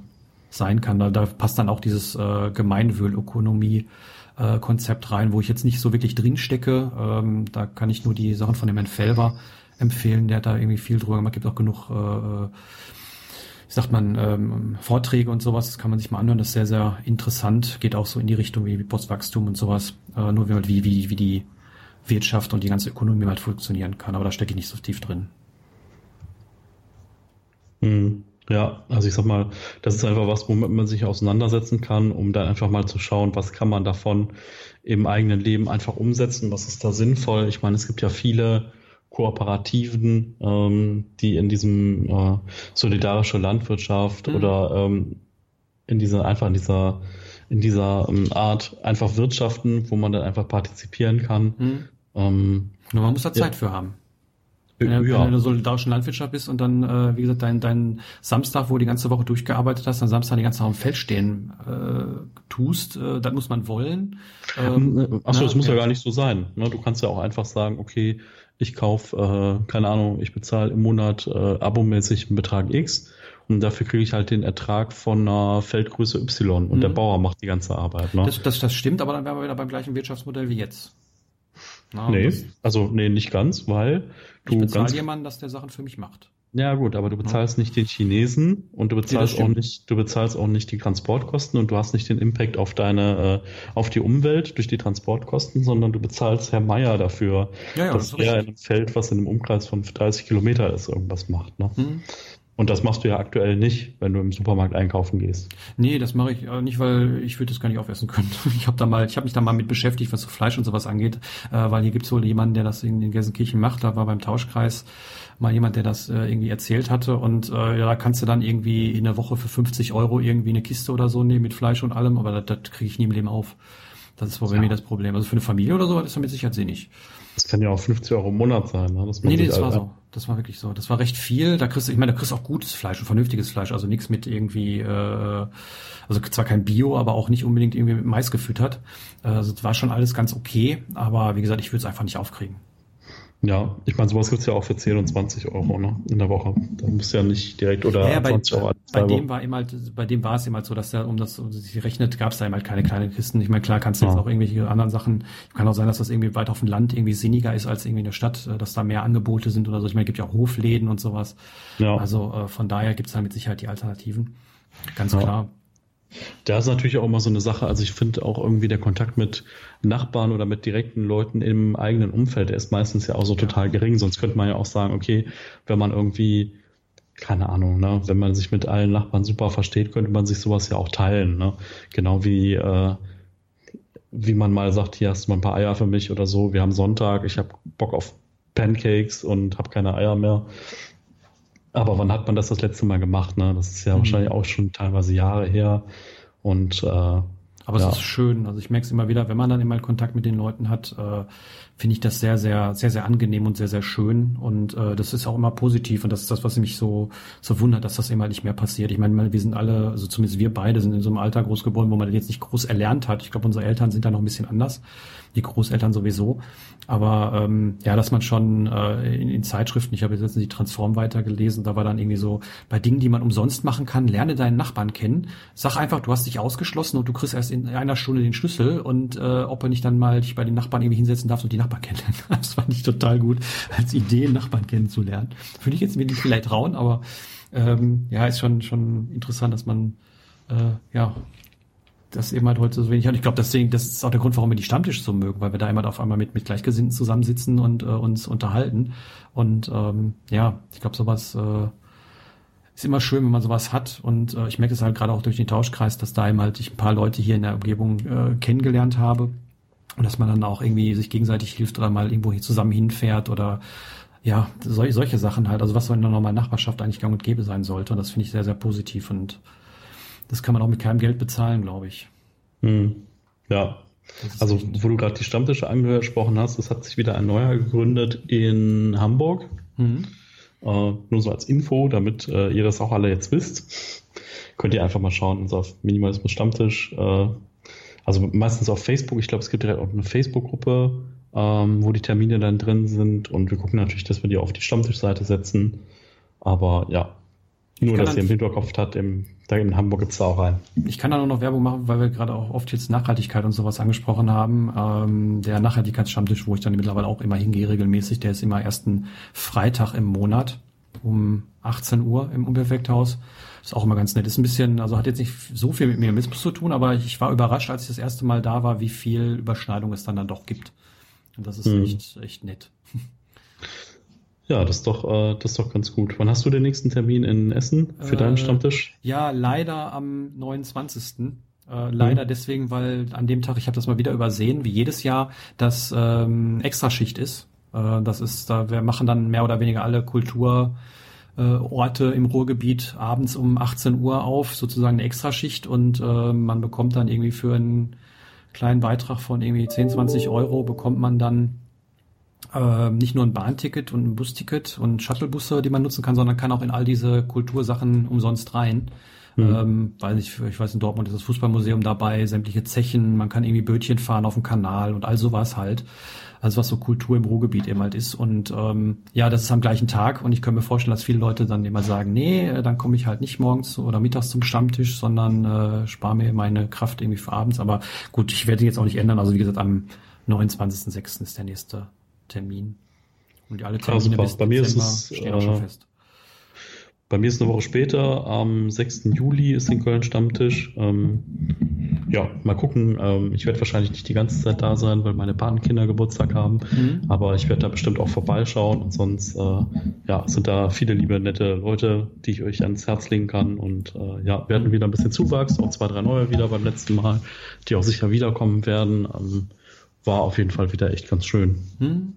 sein kann. Da, da passt dann auch dieses äh, Gemeinwohlökonomie äh, Konzept rein, wo ich jetzt nicht so wirklich drin stecke. Ähm, da kann ich nur die Sachen von dem Herrn Felber empfehlen. Der hat da irgendwie viel drüber gemacht. Gibt auch genug äh, wie sagt man, ähm, Vorträge und sowas, das kann man sich mal anhören, das ist sehr, sehr interessant, geht auch so in die Richtung wie, wie Postwachstum und sowas, äh, nur wie, wie, wie die Wirtschaft und die ganze Ökonomie halt funktionieren kann, aber da stecke ich nicht so tief drin. Hm. Ja, also ich sag mal, das ist einfach was, womit man sich auseinandersetzen kann, um dann einfach mal zu schauen, was kann man davon im eigenen Leben einfach umsetzen, was ist da sinnvoll. Ich meine, es gibt ja viele Kooperativen, ähm, die in diesem äh, solidarische Landwirtschaft mhm. oder ähm, in dieser einfach in dieser in dieser ähm, Art einfach wirtschaften, wo man dann einfach partizipieren kann. Mhm. Ähm, Nur man muss da Zeit ja. für haben. Wenn, ja. wenn du in der solidarischen Landwirtschaft bist und dann, äh, wie gesagt, dein, dein Samstag, wo du die ganze Woche durchgearbeitet hast, dann Samstag die ganze Woche im Feld stehen äh, tust, äh, das muss man wollen. Ähm, Achso, das muss ja. ja gar nicht so sein. Ne? Du kannst ja auch einfach sagen, okay, ich kaufe, äh, keine Ahnung, ich bezahle im Monat äh, abomäßig einen Betrag X und dafür kriege ich halt den Ertrag von einer Feldgröße Y und mhm. der Bauer macht die ganze Arbeit. Ne? Das, das, das stimmt, aber dann wären wir wieder beim gleichen Wirtschaftsmodell wie jetzt. Na, nee, also nee, nicht ganz, weil du ich bezahle jemanden, dass der Sachen für mich macht. Ja gut, aber du bezahlst nicht den Chinesen und du bezahlst auch nicht, du bezahlst auch nicht die Transportkosten und du hast nicht den Impact auf deine, äh, auf die Umwelt durch die Transportkosten, sondern du bezahlst Herr Meier dafür, ja, ja, dass das er in einem Feld, was in einem Umkreis von 30 Kilometer ist, irgendwas macht. Ne? Hm. Und das machst du ja aktuell nicht, wenn du im Supermarkt einkaufen gehst. Nee, das mache ich äh, nicht, weil ich würde das gar nicht aufessen können. Ich habe da mal, ich habe mich da mal mit beschäftigt, was so Fleisch und sowas angeht, äh, weil hier gibt's wohl jemanden, der das in den Gelsenkirchen macht. Da war beim Tauschkreis mal jemand, der das äh, irgendwie erzählt hatte. Und äh, ja, da kannst du dann irgendwie in der Woche für 50 Euro irgendwie eine Kiste oder so nehmen mit Fleisch und allem, aber das, das kriege ich nie im Leben auf. Das ist wohl ja. bei mir das Problem. Also für eine Familie oder so ist damit sicher sinnig. Das kann ja auch 50 Euro im Monat sein. Ne? nee, nee, das war so. Das war wirklich so. Das war recht viel. Da kriegst du, ich meine, da kriegst du auch gutes Fleisch und vernünftiges Fleisch. Also nichts mit irgendwie, äh, also zwar kein Bio, aber auch nicht unbedingt irgendwie mit Mais gefüttert. Also das war schon alles ganz okay. Aber wie gesagt, ich würde es einfach nicht aufkriegen. Ja, ich meine, sowas gibt's ja auch für 10 und 20 Euro ne, in der Woche. Da muss ja nicht direkt oder ja, bei, 20 Euro. Bei dem war eben halt, bei dem war es eben halt so, dass er, um das um sich rechnet, gab's da eben halt keine kleinen Kisten. Ich meine, klar kannst du ja. jetzt auch irgendwelche anderen Sachen, kann auch sein, dass das irgendwie weit auf dem Land irgendwie sinniger ist als irgendwie in der Stadt, äh, dass da mehr Angebote sind oder so. Ich meine, es gibt ja auch Hofläden und sowas. Ja. Also äh, von daher gibt's da mit Sicherheit die Alternativen. Ganz ja. klar. Da ist natürlich auch immer so eine Sache, also ich finde auch irgendwie der Kontakt mit Nachbarn oder mit direkten Leuten im eigenen Umfeld, der ist meistens ja auch so total gering. Sonst könnte man ja auch sagen, okay, wenn man irgendwie, keine Ahnung, ne, wenn man sich mit allen Nachbarn super versteht, könnte man sich sowas ja auch teilen. Ne? Genau wie, äh, wie man mal sagt, hier hast du mal ein paar Eier für mich oder so, wir haben Sonntag, ich habe Bock auf Pancakes und habe keine Eier mehr. Aber wann hat man das das letzte Mal gemacht? Ne? Das ist ja mhm. wahrscheinlich auch schon teilweise Jahre her. Und äh, aber ja. es ist schön. Also ich merke es immer wieder, wenn man dann immer Kontakt mit den Leuten hat, äh, finde ich das sehr, sehr, sehr, sehr angenehm und sehr, sehr schön. Und äh, das ist auch immer positiv. Und das ist das, was mich so, so wundert, dass das immer nicht mehr passiert. Ich meine, wir sind alle, also zumindest wir beide sind in so einem Alter groß geworden, wo man jetzt nicht groß erlernt hat. Ich glaube, unsere Eltern sind da noch ein bisschen anders. Die Großeltern sowieso. Aber ähm, ja, dass man schon äh, in, in Zeitschriften, ich habe jetzt die Transform weitergelesen, da war dann irgendwie so, bei Dingen, die man umsonst machen kann, lerne deinen Nachbarn kennen. Sag einfach, du hast dich ausgeschlossen und du kriegst erst in einer Stunde den Schlüssel und äh, ob er nicht dann mal dich bei den Nachbarn irgendwie hinsetzen darfst und die Nachbarn kennenlernen. Das fand ich total gut, als Idee, Nachbarn kennenzulernen. Würde ich jetzt mir nicht vielleicht trauen, aber ähm, ja, ist schon, schon interessant, dass man äh, ja das eben halt heute so wenig hat. Ich glaube, deswegen, das ist auch der Grund, warum wir die Stammtische so mögen, weil wir da immer auf einmal mit, mit Gleichgesinnten zusammensitzen und äh, uns unterhalten. Und ähm, ja, ich glaube, sowas äh, ist immer schön, wenn man sowas hat. Und äh, ich merke es halt gerade auch durch den Tauschkreis, dass da eben halt ich ein paar Leute hier in der Umgebung äh, kennengelernt habe. Und dass man dann auch irgendwie sich gegenseitig hilft oder mal irgendwo hier zusammen hinfährt oder ja, sol solche Sachen halt. Also was so in einer normalen Nachbarschaft eigentlich gang und gäbe sein sollte. Und das finde ich sehr, sehr positiv und das kann man auch mit keinem Geld bezahlen, glaube ich. Hm. Ja. Also, wo du gerade die Stammtische angesprochen hast, es hat sich wieder ein neuer gegründet in Hamburg. Mhm. Äh, nur so als Info, damit äh, ihr das auch alle jetzt wisst. Könnt ihr einfach mal schauen, unser Minimalismus Stammtisch. Äh, also meistens auf Facebook. Ich glaube, es gibt direkt auch eine Facebook-Gruppe, ähm, wo die Termine dann drin sind. Und wir gucken natürlich, dass wir die auf die Stammtischseite setzen. Aber ja, nur, dass ihr im Hinterkopf hat, im, da in Hamburg gibt's da auch rein. Ich kann da nur noch Werbung machen, weil wir gerade auch oft jetzt Nachhaltigkeit und sowas angesprochen haben. Ähm, der Nachhaltigkeitsstammtisch, wo ich dann mittlerweile auch immer hingehe regelmäßig, der ist immer ersten Freitag im Monat um 18 Uhr im Umwelteffekthaus. Ist auch immer ganz nett. Ist ein bisschen, also hat jetzt nicht so viel mit Minimalismus zu tun, aber ich war überrascht, als ich das erste Mal da war, wie viel Überschneidung es dann dann doch gibt. Und das ist mhm. echt, echt nett. Ja, das ist doch, äh, das ist doch ganz gut. Wann hast du den nächsten Termin in Essen für äh, deinen Stammtisch? Ja, leider am 29. Äh, leider mhm. deswegen, weil an dem Tag, ich habe das mal wieder übersehen, wie jedes Jahr, das ähm, Extraschicht ist. Äh, das ist, da wir machen dann mehr oder weniger alle Kultur äh, Orte im Ruhrgebiet abends um 18 Uhr auf, sozusagen eine Extraschicht und äh, man bekommt dann irgendwie für einen kleinen Beitrag von irgendwie 10, 20 Euro bekommt man dann äh, nicht nur ein Bahnticket und ein Busticket und Shuttlebusse, die man nutzen kann, sondern kann auch in all diese Kultursachen umsonst rein. Mhm. Ähm, weiß ich, ich weiß, in Dortmund ist das Fußballmuseum dabei, sämtliche Zechen, man kann irgendwie Bötchen fahren auf dem Kanal und all sowas halt. Also was so Kultur im Ruhrgebiet eben halt ist. Und ähm, ja, das ist am gleichen Tag und ich kann mir vorstellen, dass viele Leute dann immer sagen, nee, äh, dann komme ich halt nicht morgens oder mittags zum Stammtisch, sondern äh, spare mir meine Kraft irgendwie für abends. Aber gut, ich werde jetzt auch nicht ändern. Also wie gesagt, am 29.06. ist der nächste Termin. Und alle Termine ja, bis Bei mir ist es, stehen auch schon äh, fest. bei mir ist eine Woche später, am 6. Juli ist in Köln Stammtisch. Ähm, ja, mal gucken. Ähm, ich werde wahrscheinlich nicht die ganze Zeit da sein, weil meine Patenkinder Geburtstag haben. Mhm. Aber ich werde da bestimmt auch vorbeischauen. Und sonst äh, ja, sind da viele liebe, nette Leute, die ich euch ans Herz legen kann. Und äh, ja, werden wieder ein bisschen Zuwachs, auch zwei, drei neue wieder beim letzten Mal, die auch sicher wiederkommen werden. Ähm, war auf jeden Fall wieder echt ganz schön. Mhm.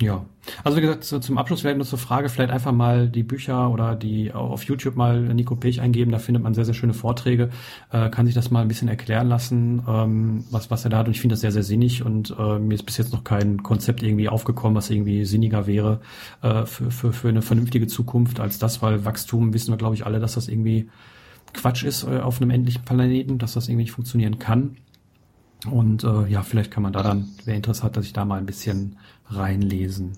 Ja, also wie gesagt, zum Abschluss vielleicht noch zur Frage, vielleicht einfach mal die Bücher oder die auf YouTube mal Nico Pech eingeben, da findet man sehr, sehr schöne Vorträge, äh, kann sich das mal ein bisschen erklären lassen, ähm, was, was er da hat und ich finde das sehr, sehr sinnig und äh, mir ist bis jetzt noch kein Konzept irgendwie aufgekommen, was irgendwie sinniger wäre äh, für, für, für eine vernünftige Zukunft als das, weil Wachstum wissen wir, glaube ich, alle, dass das irgendwie Quatsch ist äh, auf einem endlichen Planeten, dass das irgendwie nicht funktionieren kann. Und äh, ja, vielleicht kann man da dann, wer Interesse hat, dass ich da mal ein bisschen reinlesen.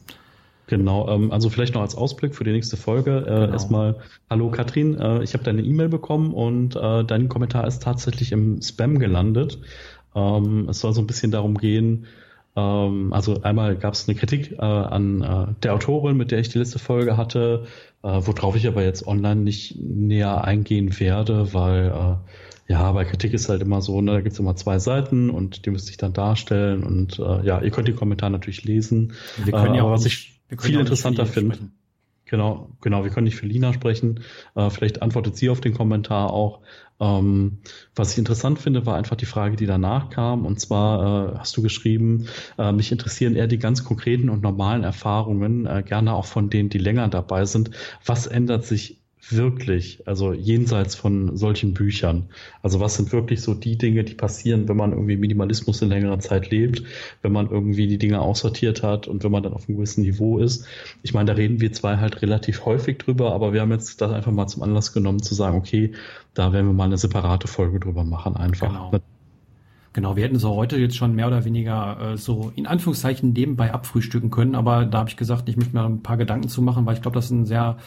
Genau, ähm, also vielleicht noch als Ausblick für die nächste Folge. Äh, genau. Erstmal, hallo Katrin, äh, ich habe deine E-Mail bekommen und äh, dein Kommentar ist tatsächlich im Spam gelandet. Ähm, es soll so ein bisschen darum gehen, ähm, also einmal gab es eine Kritik äh, an äh, der Autorin, mit der ich die letzte Folge hatte, äh, worauf ich aber jetzt online nicht näher eingehen werde, weil ja, bei Kritik ist halt immer so, ne, da gibt's immer zwei Seiten und die müsste ich dann darstellen und äh, ja, ihr könnt die Kommentare natürlich lesen. Wir können ja äh, auch was ich viel interessanter finde. Genau, genau, wir können nicht für Lina sprechen. Äh, vielleicht antwortet sie auf den Kommentar auch. Ähm, was ich interessant finde, war einfach die Frage, die danach kam. Und zwar äh, hast du geschrieben, äh, mich interessieren eher die ganz konkreten und normalen Erfahrungen, äh, gerne auch von denen, die länger dabei sind. Was ändert sich wirklich, also jenseits von solchen Büchern? Also was sind wirklich so die Dinge, die passieren, wenn man irgendwie Minimalismus in längerer Zeit lebt, wenn man irgendwie die Dinge aussortiert hat und wenn man dann auf einem gewissen Niveau ist? Ich meine, da reden wir zwei halt relativ häufig drüber, aber wir haben jetzt das einfach mal zum Anlass genommen zu sagen, okay, da werden wir mal eine separate Folge drüber machen einfach. Genau. Genau, wir hätten so heute jetzt schon mehr oder weniger äh, so in Anführungszeichen nebenbei abfrühstücken können, aber da habe ich gesagt, ich möchte mir ein paar Gedanken zu machen, weil ich glaube, das ist ein sehr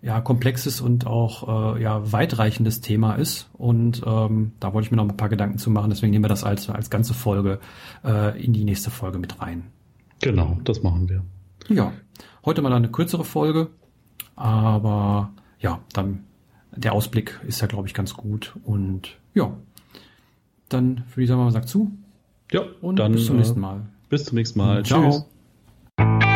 ja, komplexes und auch äh, ja, weitreichendes Thema ist. Und ähm, da wollte ich mir noch ein paar Gedanken zu machen. Deswegen nehmen wir das als, als ganze Folge äh, in die nächste Folge mit rein. Genau, das machen wir. Ja, heute mal eine kürzere Folge, aber ja, dann der Ausblick ist ja, glaube ich, ganz gut. Und ja, dann würde ich sagen, man sagt zu. Ja, und dann, bis zum nächsten Mal. Bis zum nächsten Mal. Ciao. Tschüss.